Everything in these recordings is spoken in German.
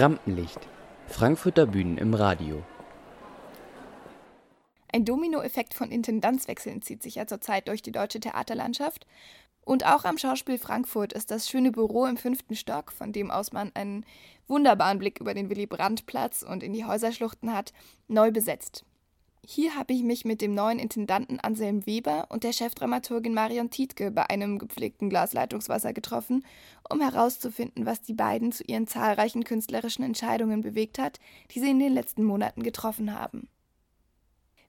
Rampenlicht. Frankfurter Bühnen im Radio. Ein Dominoeffekt von Intendanzwechseln zieht sich ja zurzeit durch die deutsche Theaterlandschaft. Und auch am Schauspiel Frankfurt ist das schöne Büro im fünften Stock, von dem aus man einen wunderbaren Blick über den Willy-Brandt-Platz und in die Häuserschluchten hat, neu besetzt. Hier habe ich mich mit dem neuen Intendanten Anselm Weber und der Chefdramaturgin Marion Tietke bei einem gepflegten Glas Leitungswasser getroffen, um herauszufinden, was die beiden zu ihren zahlreichen künstlerischen Entscheidungen bewegt hat, die sie in den letzten Monaten getroffen haben.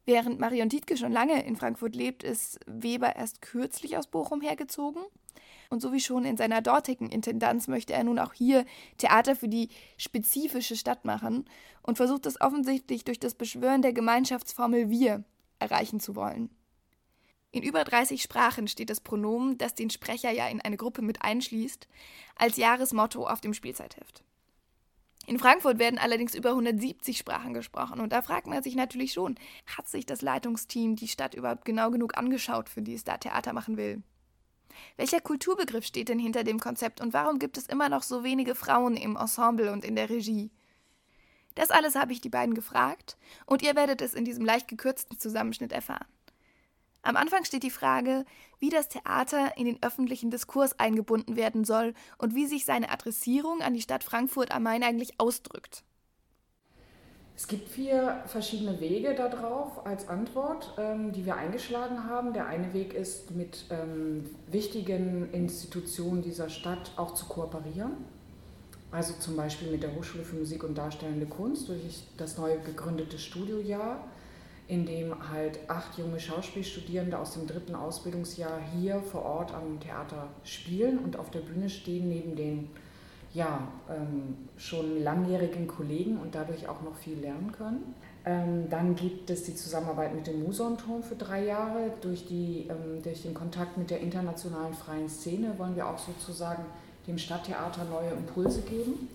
Während Marion Tietke schon lange in Frankfurt lebt, ist Weber erst kürzlich aus Bochum hergezogen und so wie schon in seiner dortigen Intendanz möchte er nun auch hier Theater für die spezifische Stadt machen und versucht es offensichtlich durch das Beschwören der Gemeinschaftsformel wir erreichen zu wollen. In über 30 Sprachen steht das Pronomen, das den Sprecher ja in eine Gruppe mit einschließt, als Jahresmotto auf dem Spielzeitheft. In Frankfurt werden allerdings über 170 Sprachen gesprochen und da fragt man sich natürlich schon, hat sich das Leitungsteam die Stadt überhaupt genau genug angeschaut, für die es da Theater machen will? Welcher Kulturbegriff steht denn hinter dem Konzept und warum gibt es immer noch so wenige Frauen im Ensemble und in der Regie? Das alles habe ich die beiden gefragt und ihr werdet es in diesem leicht gekürzten Zusammenschnitt erfahren. Am Anfang steht die Frage, wie das Theater in den öffentlichen Diskurs eingebunden werden soll und wie sich seine Adressierung an die Stadt Frankfurt am Main eigentlich ausdrückt. Es gibt vier verschiedene Wege darauf als Antwort, ähm, die wir eingeschlagen haben. Der eine Weg ist, mit ähm, wichtigen Institutionen dieser Stadt auch zu kooperieren. Also zum Beispiel mit der Hochschule für Musik und Darstellende Kunst durch das neu gegründete Studiojahr, in dem halt acht junge Schauspielstudierende aus dem dritten Ausbildungsjahr hier vor Ort am Theater spielen und auf der Bühne stehen neben den ja, ähm, schon langjährigen Kollegen und dadurch auch noch viel lernen können. Ähm, dann gibt es die Zusammenarbeit mit dem Musonturm für drei Jahre. Durch, die, ähm, durch den Kontakt mit der internationalen freien Szene wollen wir auch sozusagen dem Stadttheater neue Impulse geben.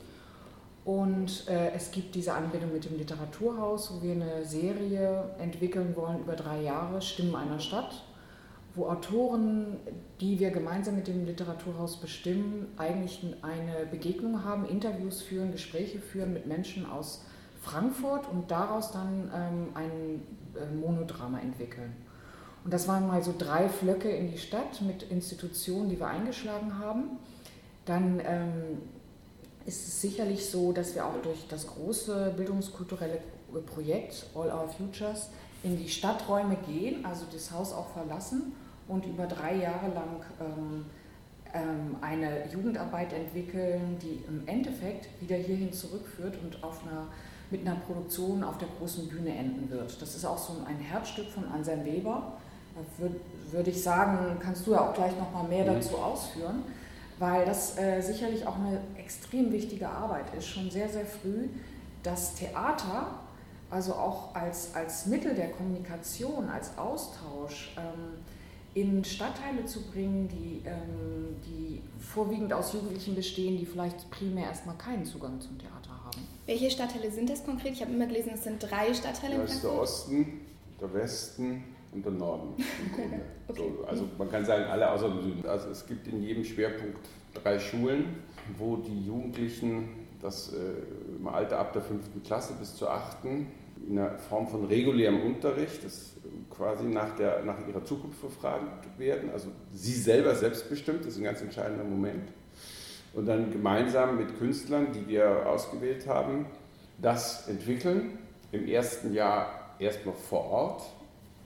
Und äh, es gibt diese Anbindung mit dem Literaturhaus, wo wir eine Serie entwickeln wollen über drei Jahre, Stimmen einer Stadt wo Autoren, die wir gemeinsam mit dem Literaturhaus bestimmen, eigentlich eine Begegnung haben, Interviews führen, Gespräche führen mit Menschen aus Frankfurt und daraus dann ähm, ein äh, Monodrama entwickeln. Und das waren mal so drei Flöcke in die Stadt mit Institutionen, die wir eingeschlagen haben. Dann ähm, ist es sicherlich so, dass wir auch durch das große bildungskulturelle Projekt All Our Futures in die Stadträume gehen, also das Haus auch verlassen und über drei Jahre lang ähm, ähm, eine Jugendarbeit entwickeln, die im Endeffekt wieder hierhin zurückführt und auf einer, mit einer Produktion auf der großen Bühne enden wird. Das ist auch so ein Herzstück von Anselm Weber. Da würde würd ich sagen, kannst du ja auch gleich noch mal mehr mhm. dazu ausführen, weil das äh, sicherlich auch eine extrem wichtige Arbeit ist, schon sehr, sehr früh das Theater also auch als, als Mittel der Kommunikation, als Austausch ähm, in Stadtteile zu bringen, die, ähm, die vorwiegend aus Jugendlichen bestehen, die vielleicht primär erstmal keinen Zugang zum Theater haben. Welche Stadtteile sind das konkret? Ich habe immer gelesen, es sind drei Stadtteile. Das ist der Osten, der Westen und der Norden okay. so, also man kann sagen, alle außer dem Süden. Also es gibt in jedem Schwerpunkt drei Schulen, wo die Jugendlichen das äh, im Alter ab der fünften Klasse bis zur achten in einer Form von regulärem Unterricht, das quasi nach, der, nach ihrer Zukunft befragt werden. Also sie selber selbstbestimmt, das ist ein ganz entscheidender Moment. Und dann gemeinsam mit Künstlern, die wir ausgewählt haben, das entwickeln. Im ersten Jahr erstmal vor Ort.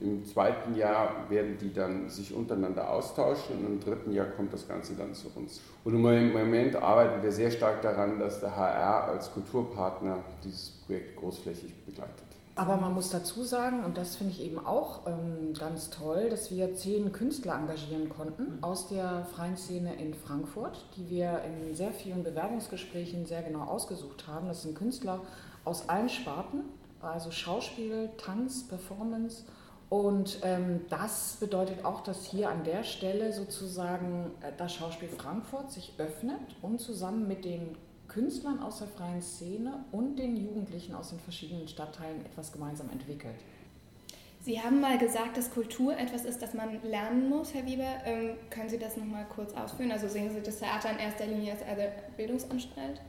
Im zweiten Jahr werden die dann sich untereinander austauschen und im dritten Jahr kommt das Ganze dann zu uns. Und im Moment arbeiten wir sehr stark daran, dass der HR als Kulturpartner dieses Projekt großflächig begleitet. Aber man muss dazu sagen, und das finde ich eben auch ähm, ganz toll, dass wir zehn Künstler engagieren konnten aus der freien Szene in Frankfurt, die wir in sehr vielen Bewerbungsgesprächen sehr genau ausgesucht haben. Das sind Künstler aus allen Sparten, also Schauspiel, Tanz, Performance. Und ähm, das bedeutet auch, dass hier an der Stelle sozusagen äh, das Schauspiel Frankfurt sich öffnet und zusammen mit den Künstlern aus der freien Szene und den Jugendlichen aus den verschiedenen Stadtteilen etwas gemeinsam entwickelt. Sie haben mal gesagt, dass Kultur etwas ist, das man lernen muss, Herr Weber. Ähm, können Sie das noch mal kurz ausführen? Also sehen Sie das Theater in erster Linie als eine Bildungsanstalt?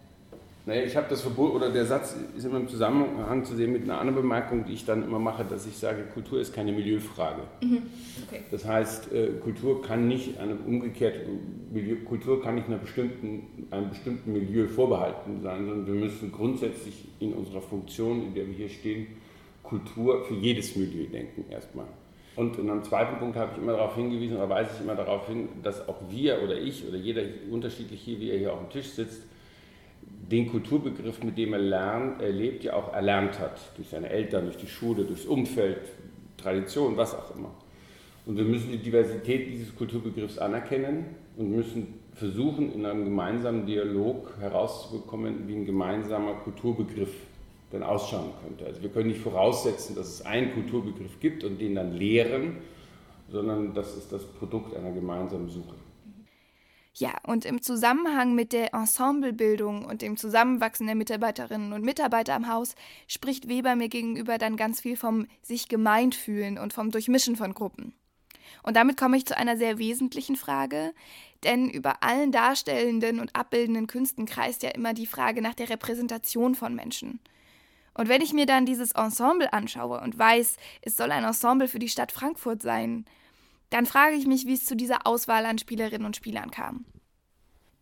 Naja, ich habe das Verbot, oder der Satz ist immer im Zusammenhang zu sehen mit einer anderen Bemerkung, die ich dann immer mache, dass ich sage, Kultur ist keine Milieufrage. Mhm. Okay. Das heißt, äh, Kultur kann nicht einem umgekehrten Milieu, Kultur kann nicht einer bestimmten, einem bestimmten Milieu vorbehalten sein, sondern wir müssen grundsätzlich in unserer Funktion, in der wir hier stehen, Kultur für jedes Milieu denken erstmal. Und in einem zweiten Punkt habe ich immer darauf hingewiesen, oder weise ich immer darauf hin, dass auch wir oder ich oder jeder unterschiedlich hier, wie er hier auf dem Tisch sitzt, den Kulturbegriff, mit dem er lernt, er lebt, ja auch erlernt hat. Durch seine Eltern, durch die Schule, durchs Umfeld, Tradition, was auch immer. Und wir müssen die Diversität dieses Kulturbegriffs anerkennen und müssen versuchen, in einem gemeinsamen Dialog herauszubekommen, wie ein gemeinsamer Kulturbegriff dann ausschauen könnte. Also wir können nicht voraussetzen, dass es einen Kulturbegriff gibt und den dann lehren, sondern das ist das Produkt einer gemeinsamen Suche. Ja, und im Zusammenhang mit der Ensemblebildung und dem Zusammenwachsen der Mitarbeiterinnen und Mitarbeiter am Haus spricht Weber mir gegenüber dann ganz viel vom sich gemeint fühlen und vom Durchmischen von Gruppen. Und damit komme ich zu einer sehr wesentlichen Frage, denn über allen darstellenden und abbildenden Künsten kreist ja immer die Frage nach der Repräsentation von Menschen. Und wenn ich mir dann dieses Ensemble anschaue und weiß, es soll ein Ensemble für die Stadt Frankfurt sein, dann frage ich mich, wie es zu dieser Auswahl an Spielerinnen und Spielern kam.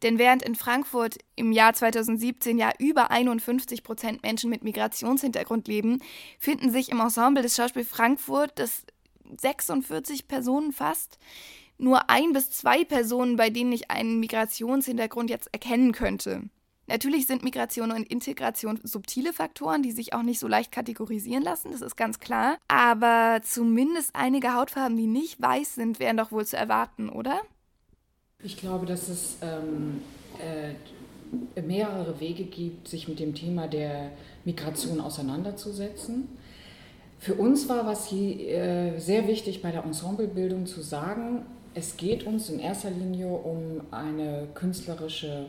Denn während in Frankfurt im Jahr 2017 ja über 51 Prozent Menschen mit Migrationshintergrund leben, finden sich im Ensemble des Schauspiels Frankfurt, das 46 Personen fast, nur ein bis zwei Personen, bei denen ich einen Migrationshintergrund jetzt erkennen könnte. Natürlich sind Migration und Integration subtile Faktoren, die sich auch nicht so leicht kategorisieren lassen, das ist ganz klar. Aber zumindest einige Hautfarben, die nicht weiß sind, wären doch wohl zu erwarten, oder? Ich glaube, dass es ähm, äh, mehrere Wege gibt, sich mit dem Thema der Migration auseinanderzusetzen. Für uns war was hier äh, sehr wichtig bei der Ensemblebildung zu sagen, es geht uns in erster Linie um eine künstlerische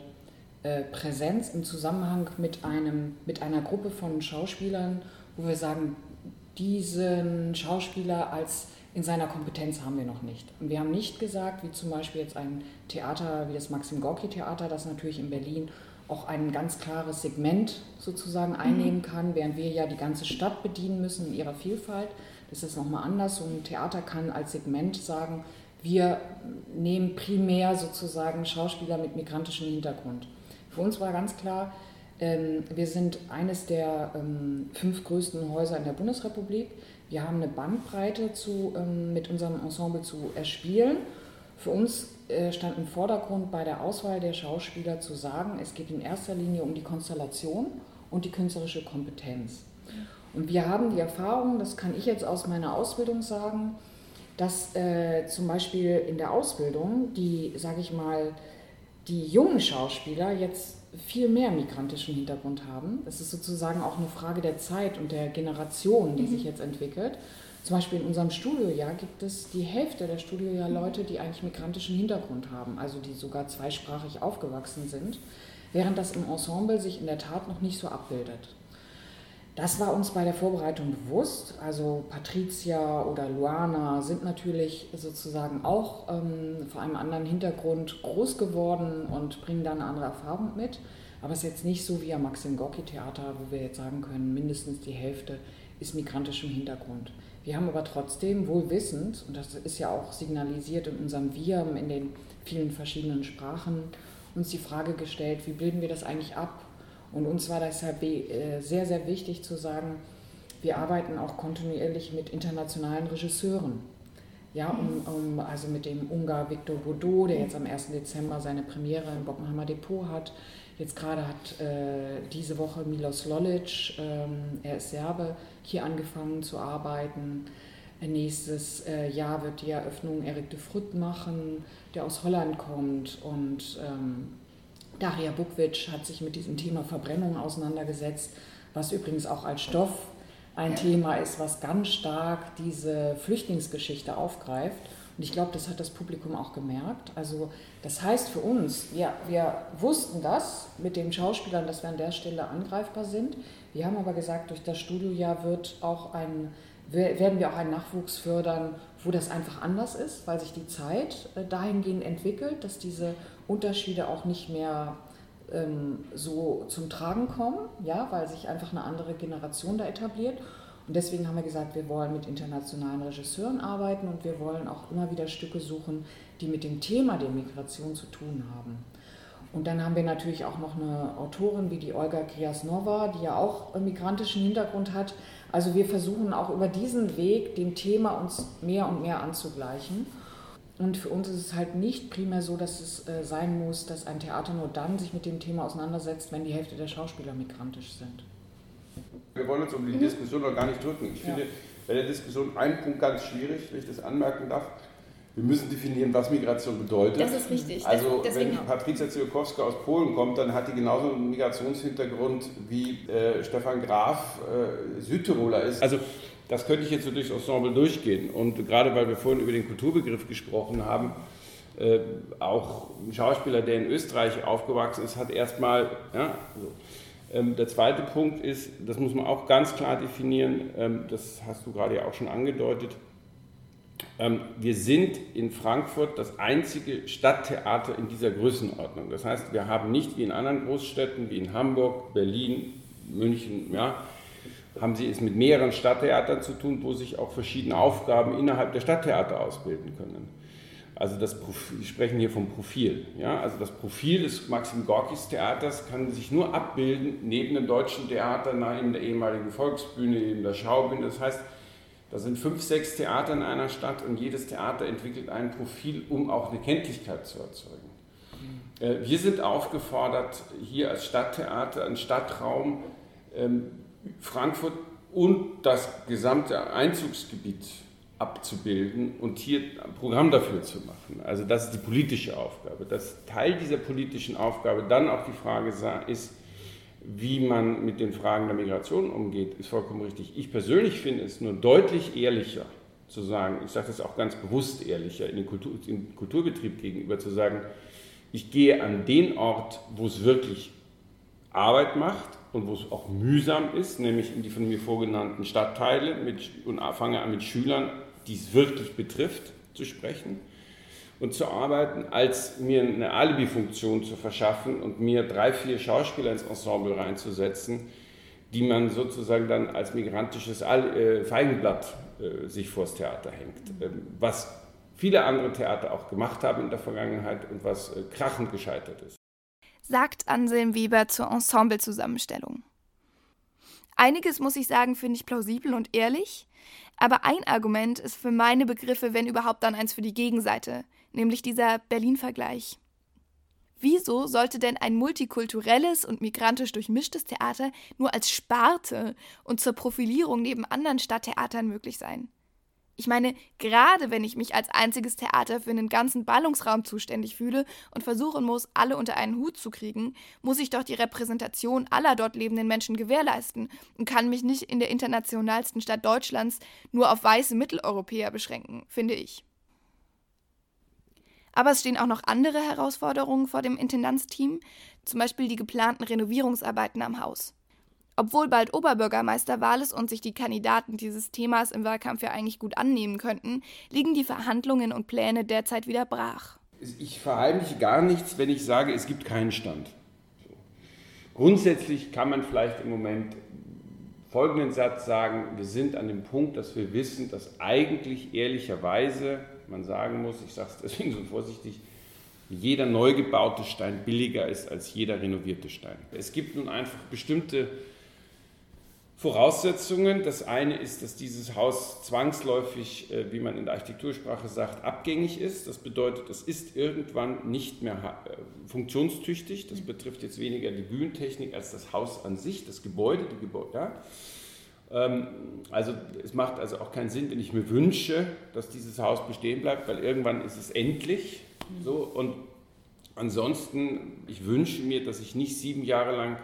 äh, Präsenz im Zusammenhang mit, einem, mit einer Gruppe von Schauspielern, wo wir sagen, diesen Schauspieler als in seiner Kompetenz haben wir noch nicht. Und wir haben nicht gesagt, wie zum Beispiel jetzt ein Theater wie das Maxim Gorki Theater, das natürlich in Berlin auch ein ganz klares Segment sozusagen mhm. einnehmen kann, während wir ja die ganze Stadt bedienen müssen in ihrer Vielfalt. Das ist nochmal anders. So ein Theater kann als Segment sagen, wir nehmen primär sozusagen Schauspieler mit migrantischem Hintergrund. Für uns war ganz klar, ähm, wir sind eines der ähm, fünf größten Häuser in der Bundesrepublik. Wir haben eine Bandbreite zu, ähm, mit unserem Ensemble zu erspielen. Für uns äh, stand im Vordergrund bei der Auswahl der Schauspieler zu sagen, es geht in erster Linie um die Konstellation und die künstlerische Kompetenz. Und wir haben die Erfahrung, das kann ich jetzt aus meiner Ausbildung sagen, dass äh, zum Beispiel in der Ausbildung die, sage ich mal, die jungen Schauspieler jetzt viel mehr migrantischen Hintergrund haben. Es ist sozusagen auch eine Frage der Zeit und der Generation, die mhm. sich jetzt entwickelt. Zum Beispiel in unserem Studiojahr gibt es die Hälfte der Studiojahr Leute, die eigentlich migrantischen Hintergrund haben, also die sogar zweisprachig aufgewachsen sind, während das im Ensemble sich in der Tat noch nicht so abbildet. Das war uns bei der Vorbereitung bewusst. Also Patricia oder Luana sind natürlich sozusagen auch ähm, vor einem anderen Hintergrund groß geworden und bringen da eine andere Erfahrung mit. Aber es ist jetzt nicht so wie am Maxim Gorki Theater, wo wir jetzt sagen können, mindestens die Hälfte ist migrantischem Hintergrund. Wir haben aber trotzdem wohl wissend, und das ist ja auch signalisiert in unserem Wir, in den vielen verschiedenen Sprachen, uns die Frage gestellt, wie bilden wir das eigentlich ab? Und uns war deshalb äh, sehr, sehr wichtig zu sagen, wir arbeiten auch kontinuierlich mit internationalen Regisseuren. Ja, um, um, also mit dem Ungar Victor Godot, der jetzt am 1. Dezember seine Premiere im Bockenheimer Depot hat. Jetzt gerade hat äh, diese Woche Milos Lolic, ähm, er ist Serbe, hier angefangen zu arbeiten. Nächstes äh, Jahr wird die Eröffnung Erik de Frut machen, der aus Holland kommt und ähm, Daria Bukvic hat sich mit diesem Thema Verbrennung auseinandergesetzt, was übrigens auch als Stoff ein Thema ist, was ganz stark diese Flüchtlingsgeschichte aufgreift. Und ich glaube, das hat das Publikum auch gemerkt. Also das heißt für uns, wir, wir wussten das mit den Schauspielern, dass wir an der Stelle angreifbar sind. Wir haben aber gesagt, durch das Studiojahr wird auch ein, werden wir auch einen Nachwuchs fördern, wo das einfach anders ist, weil sich die Zeit äh, dahingehend entwickelt, dass diese Unterschiede auch nicht mehr ähm, so zum Tragen kommen, ja, weil sich einfach eine andere Generation da etabliert. Und deswegen haben wir gesagt, wir wollen mit internationalen Regisseuren arbeiten und wir wollen auch immer wieder Stücke suchen, die mit dem Thema der Migration zu tun haben. Und dann haben wir natürlich auch noch eine Autorin wie die Olga Kriasnova, die ja auch migrantischen Hintergrund hat. Also wir versuchen auch über diesen Weg dem Thema uns mehr und mehr anzugleichen. Und für uns ist es halt nicht primär so, dass es äh, sein muss, dass ein Theater nur dann sich mit dem Thema auseinandersetzt, wenn die Hälfte der Schauspieler migrantisch sind. Wir wollen uns um die mhm. Diskussion noch gar nicht drücken. Ich ja. finde bei der Diskussion ein Punkt ganz schwierig, wenn ich das anmerken darf. Wir müssen definieren, was Migration bedeutet. Das ist richtig. Also Deswegen wenn Patricia Ziolkowska aus Polen kommt, dann hat die genauso einen Migrationshintergrund wie äh, Stefan Graf äh, Südtiroler ist. Also das könnte ich jetzt so durchs Ensemble durchgehen. Und gerade weil wir vorhin über den Kulturbegriff gesprochen haben, äh, auch ein Schauspieler, der in Österreich aufgewachsen ist, hat erstmal, ja, so. ähm, der zweite Punkt ist, das muss man auch ganz klar definieren, ähm, das hast du gerade ja auch schon angedeutet, wir sind in Frankfurt das einzige Stadttheater in dieser Größenordnung. Das heißt, wir haben nicht wie in anderen Großstädten, wie in Hamburg, Berlin, München, ja, haben Sie es mit mehreren Stadttheatern zu tun, wo sich auch verschiedene Aufgaben innerhalb der Stadttheater ausbilden können. Also das Profil, wir sprechen hier vom Profil. Ja? Also das Profil des Maxim Gorkis Theaters kann sich nur abbilden neben dem deutschen Theater, neben der ehemaligen Volksbühne, neben der Schaubühne. Das heißt, da sind fünf, sechs Theater in einer Stadt und jedes Theater entwickelt ein Profil, um auch eine Kenntlichkeit zu erzeugen. Äh, wir sind aufgefordert, hier als Stadttheater, einen Stadtraum, ähm, Frankfurt und das gesamte Einzugsgebiet abzubilden und hier ein Programm dafür zu machen. Also das ist die politische Aufgabe. Das Teil dieser politischen Aufgabe dann auch die Frage ist, wie man mit den Fragen der Migration umgeht, ist vollkommen richtig. Ich persönlich finde es nur deutlich ehrlicher zu sagen, ich sage das auch ganz bewusst ehrlicher, in den, Kultur, den Kulturbetrieb gegenüber zu sagen, ich gehe an den Ort, wo es wirklich Arbeit macht und wo es auch mühsam ist, nämlich in die von mir vorgenannten Stadtteile mit, und fange an mit Schülern, die es wirklich betrifft, zu sprechen und zu arbeiten, als mir eine Alibi-Funktion zu verschaffen und mir drei, vier Schauspieler ins Ensemble reinzusetzen, die man sozusagen dann als migrantisches äh, Feigenblatt äh, sich vors Theater hängt. Ähm, was viele andere Theater auch gemacht haben in der Vergangenheit und was äh, krachend gescheitert ist sagt Anselm Weber zur Ensemblezusammenstellung. Einiges, muss ich sagen, finde ich plausibel und ehrlich, aber ein Argument ist für meine Begriffe, wenn überhaupt dann eins für die Gegenseite, nämlich dieser Berlin-Vergleich. Wieso sollte denn ein multikulturelles und migrantisch durchmischtes Theater nur als Sparte und zur Profilierung neben anderen Stadttheatern möglich sein? Ich meine, gerade wenn ich mich als einziges Theater für einen ganzen Ballungsraum zuständig fühle und versuchen muss, alle unter einen Hut zu kriegen, muss ich doch die Repräsentation aller dort lebenden Menschen gewährleisten und kann mich nicht in der internationalsten Stadt Deutschlands nur auf weiße Mitteleuropäer beschränken, finde ich. Aber es stehen auch noch andere Herausforderungen vor dem Intendanzteam, zum Beispiel die geplanten Renovierungsarbeiten am Haus. Obwohl bald Oberbürgermeisterwahl ist und sich die Kandidaten dieses Themas im Wahlkampf ja eigentlich gut annehmen könnten, liegen die Verhandlungen und Pläne derzeit wieder brach. Ich verheimliche gar nichts, wenn ich sage, es gibt keinen Stand. Grundsätzlich kann man vielleicht im Moment folgenden Satz sagen, wir sind an dem Punkt, dass wir wissen, dass eigentlich ehrlicherweise, man sagen muss, ich sage es deswegen so vorsichtig, jeder neu gebaute Stein billiger ist als jeder renovierte Stein. Es gibt nun einfach bestimmte Voraussetzungen. Das eine ist, dass dieses Haus zwangsläufig, äh, wie man in der Architektursprache sagt, abgängig ist. Das bedeutet, es ist irgendwann nicht mehr äh, funktionstüchtig. Das betrifft jetzt weniger die Bühnentechnik als das Haus an sich, das Gebäude. Die Gebäude ja. Ähm, also es macht also auch keinen Sinn, wenn ich mir wünsche, dass dieses Haus bestehen bleibt, weil irgendwann ist es endlich. So, und ansonsten, ich wünsche mir, dass ich nicht sieben Jahre lang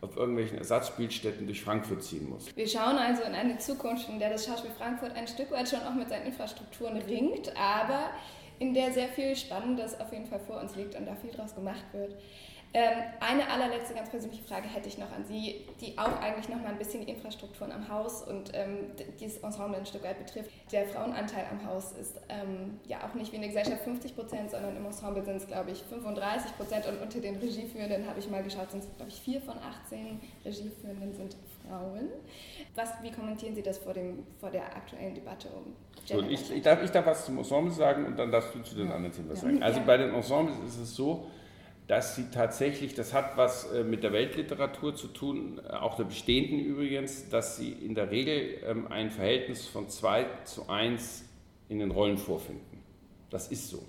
auf irgendwelchen Ersatzspielstätten durch Frankfurt ziehen muss. Wir schauen also in eine Zukunft, in der das Schauspiel Frankfurt ein Stück weit schon auch mit seinen Infrastrukturen ringt, aber in der sehr viel Spannendes auf jeden Fall vor uns liegt und da viel draus gemacht wird. Ähm, eine allerletzte ganz persönliche Frage hätte ich noch an Sie, die auch eigentlich noch mal ein bisschen die Infrastrukturen am Haus und ähm, dieses Ensemble ein Stück weit betrifft. Der Frauenanteil am Haus ist ähm, ja auch nicht wie in der Gesellschaft 50 Prozent, sondern im Ensemble sind es, glaube ich, 35 Prozent und unter den Regieführenden habe ich mal geschaut, sind es, glaube ich, vier von 18 Regieführenden sind Frauen. Was, wie kommentieren Sie das vor, dem, vor der aktuellen Debatte um Gender? Ich, ich, darf, ich darf was zum Ensemble sagen und dann darfst du zu den anderen Themen was sagen. Also bei den Ensembles ist es so, dass sie tatsächlich, das hat was äh, mit der Weltliteratur zu tun, äh, auch der bestehenden übrigens, dass sie in der Regel ähm, ein Verhältnis von 2 zu 1 in den Rollen vorfinden. Das ist so.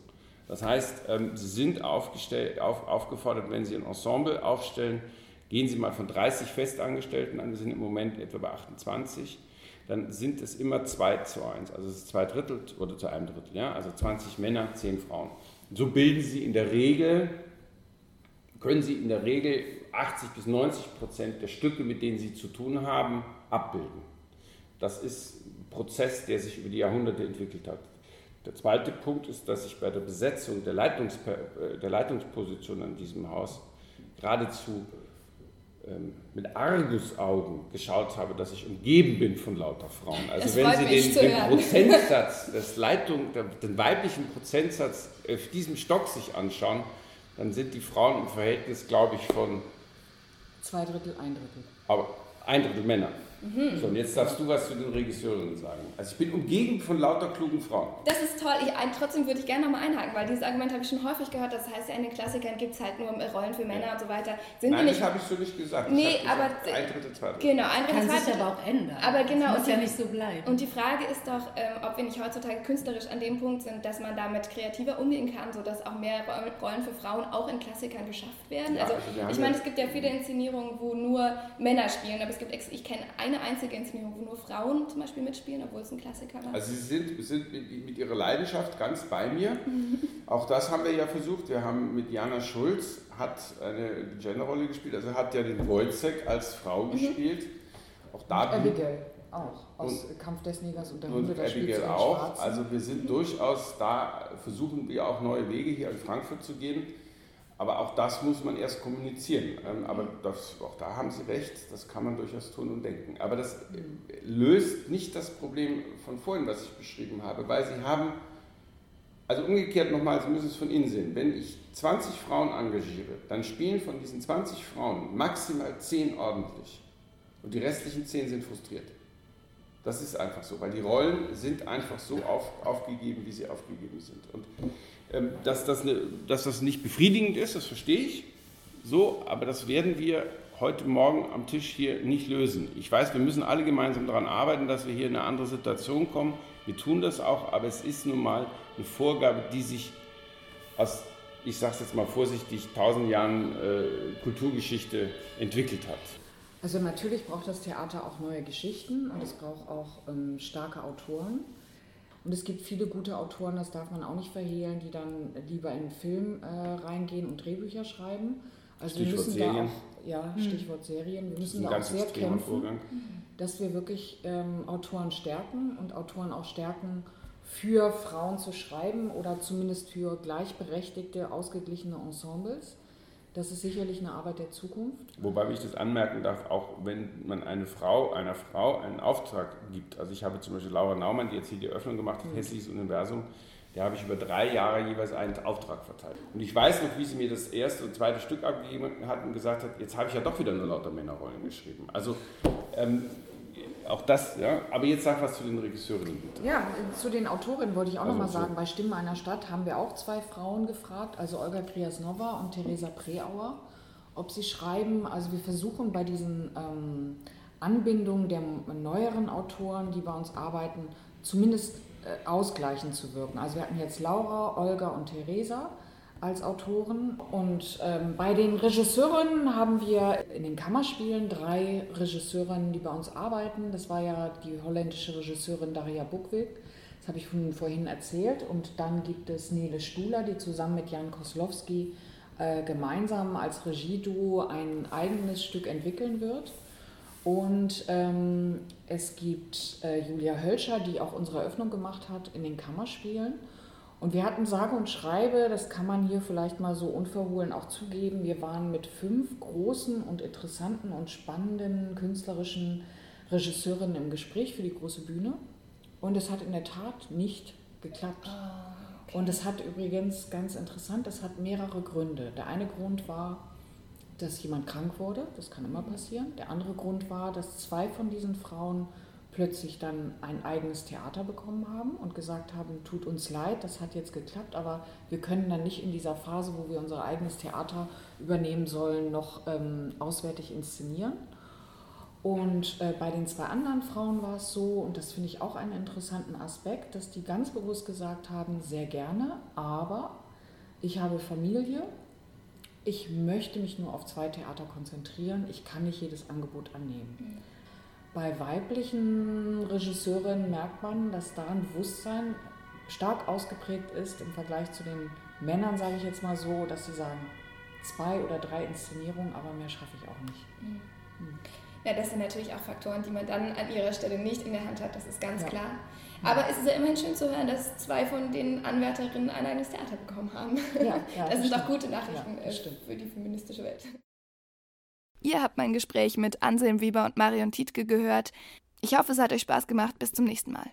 Das heißt, ähm, sie sind aufgestellt, auf, aufgefordert, wenn sie ein Ensemble aufstellen, gehen Sie mal von 30 Festangestellten an, wir sind im Moment etwa bei 28, dann sind es immer 2 zu 1, also es ist zwei Drittel oder zu einem Drittel, ja? also 20 Männer, 10 Frauen. So bilden Sie in der Regel können Sie in der Regel 80 bis 90 Prozent der Stücke, mit denen Sie zu tun haben, abbilden. Das ist ein Prozess, der sich über die Jahrhunderte entwickelt hat. Der zweite Punkt ist, dass ich bei der Besetzung der, Leitungs äh, der Leitungsposition an diesem Haus geradezu ähm, mit Argusaugen geschaut habe, dass ich umgeben bin von lauter Frauen. Also das wenn Sie den, den Prozentsatz, des Leitung, den weiblichen Prozentsatz auf diesem Stock sich anschauen, dann sind die Frauen im Verhältnis, glaube ich, von. Zwei Drittel, ein Drittel. Aber ein Drittel Männer. Mhm. So, und jetzt darfst du was zu den Regisseurinnen sagen. Also ich bin umgeben von lauter klugen Frauen. Das ist toll. Ich, trotzdem würde ich gerne nochmal einhaken, weil dieses Argument habe ich schon häufig gehört. Das heißt ja, in den Klassikern gibt es halt nur Rollen für Männer ja. und so weiter. Sind Nein, das habe ich so nicht gesagt. Nee, aber... Gesagt, ein Drittel, zwei Drittel. Genau, ein Drittel, Kann sich aber auch ändern. Aber genau. Das muss ja nicht so bleiben. Und die Frage ist doch, ähm, ob wir nicht heutzutage künstlerisch an dem Punkt sind, dass man damit kreativer umgehen kann, sodass auch mehr Rollen für Frauen auch in Klassikern geschafft werden. Ja, also, also ich meine, es gibt ja viele Inszenierungen, wo nur Männer spielen, aber es gibt, ich kenne eine einzige Inszenierung, wo nur Frauen zum Beispiel mitspielen, obwohl es ein Klassiker war? Also Sie sind, sind mit, mit Ihrer Leidenschaft ganz bei mir. Auch das haben wir ja versucht. Wir haben mit Jana Schulz hat eine Genderrolle gespielt, also hat ja den Wojciech als Frau mhm. gespielt. Auch da und Abigail auch aus und, Kampf des Negers und der Hunde. Und Abigail auch. Also wir sind durchaus da, versuchen wir auch neue Wege hier in Frankfurt zu gehen. Aber auch das muss man erst kommunizieren. Ähm, aber das, auch da haben Sie recht, das kann man durchaus tun und denken. Aber das löst nicht das Problem von vorhin, was ich beschrieben habe, weil Sie haben, also umgekehrt nochmal, Sie müssen es von innen sehen, wenn ich 20 Frauen engagiere, dann spielen von diesen 20 Frauen maximal 10 ordentlich und die restlichen 10 sind frustriert. Das ist einfach so, weil die Rollen sind einfach so auf, aufgegeben, wie sie aufgegeben sind. Und dass das, eine, dass das nicht befriedigend ist, das verstehe ich so, aber das werden wir heute Morgen am Tisch hier nicht lösen. Ich weiß, wir müssen alle gemeinsam daran arbeiten, dass wir hier in eine andere Situation kommen. Wir tun das auch, aber es ist nun mal eine Vorgabe, die sich aus, ich sage es jetzt mal vorsichtig, tausend Jahren äh, Kulturgeschichte entwickelt hat. Also natürlich braucht das Theater auch neue Geschichten und es braucht auch ähm, starke Autoren. Und es gibt viele gute Autoren, das darf man auch nicht verhehlen, die dann lieber in den Film äh, reingehen und Drehbücher schreiben. Also Stichwort wir müssen Serien. da auch, ja, hm. Stichwort Serien, wir müssen da auch sehr kämpfen, Vorgang. dass wir wirklich ähm, Autoren stärken und Autoren auch stärken, für Frauen zu schreiben oder zumindest für gleichberechtigte, ausgeglichene Ensembles. Das ist sicherlich eine Arbeit der Zukunft. Wobei ich das anmerken darf, auch wenn man eine Frau, einer Frau einen Auftrag gibt. Also ich habe zum Beispiel Laura Naumann, die jetzt hier die Eröffnung gemacht hat, mhm. Hässliches Universum, der habe ich über drei Jahre jeweils einen Auftrag verteilt. Und ich weiß noch, wie sie mir das erste und zweite Stück abgegeben hat und gesagt hat, jetzt habe ich ja doch wieder nur lauter Männerrollen geschrieben. Also ähm, auch das, ja. Aber jetzt sag was zu den Regisseurinnen bitte. Ja, zu den Autorinnen wollte ich auch also nochmal sagen. Bei Stimmen einer Stadt haben wir auch zwei Frauen gefragt, also Olga Kriasnova und Theresa Preauer, ob sie schreiben. Also wir versuchen bei diesen ähm, Anbindungen der neueren Autoren, die bei uns arbeiten, zumindest äh, ausgleichend zu wirken. Also wir hatten jetzt Laura, Olga und Theresa als Autoren. Und ähm, bei den Regisseurinnen haben wir in den Kammerspielen drei Regisseurinnen, die bei uns arbeiten. Das war ja die holländische Regisseurin Daria Buckwig. Das habe ich vorhin erzählt. Und dann gibt es Nele Stuhler, die zusammen mit Jan Koslowski äh, gemeinsam als Regieduo ein eigenes Stück entwickeln wird. Und ähm, es gibt äh, Julia Hölscher, die auch unsere Eröffnung gemacht hat in den Kammerspielen. Und wir hatten sage und schreibe, das kann man hier vielleicht mal so unverhohlen auch zugeben, wir waren mit fünf großen und interessanten und spannenden künstlerischen Regisseurinnen im Gespräch für die große Bühne. Und es hat in der Tat nicht geklappt. Ah, okay. Und es hat übrigens ganz interessant, es hat mehrere Gründe. Der eine Grund war, dass jemand krank wurde, das kann immer passieren. Der andere Grund war, dass zwei von diesen Frauen plötzlich dann ein eigenes Theater bekommen haben und gesagt haben, tut uns leid, das hat jetzt geklappt, aber wir können dann nicht in dieser Phase, wo wir unser eigenes Theater übernehmen sollen, noch ähm, auswärtig inszenieren. Und äh, bei den zwei anderen Frauen war es so, und das finde ich auch einen interessanten Aspekt, dass die ganz bewusst gesagt haben, sehr gerne, aber ich habe Familie, ich möchte mich nur auf zwei Theater konzentrieren, ich kann nicht jedes Angebot annehmen. Mhm. Bei weiblichen Regisseurinnen merkt man, dass da ein Bewusstsein stark ausgeprägt ist im Vergleich zu den Männern, sage ich jetzt mal so, dass sie sagen, zwei oder drei Inszenierungen, aber mehr schaffe ich auch nicht. Mhm. Mhm. Ja, das sind natürlich auch Faktoren, die man dann an ihrer Stelle nicht in der Hand hat, das ist ganz ja. klar. Aber es ist ja immerhin schön zu hören, dass zwei von den Anwärterinnen ein eigenes Theater bekommen haben. Ja, ja, das, das sind doch gute Nachrichten äh, für die feministische Welt. Ihr habt mein Gespräch mit Anselm Weber und Marion Tietke gehört. Ich hoffe, es hat euch Spaß gemacht. Bis zum nächsten Mal.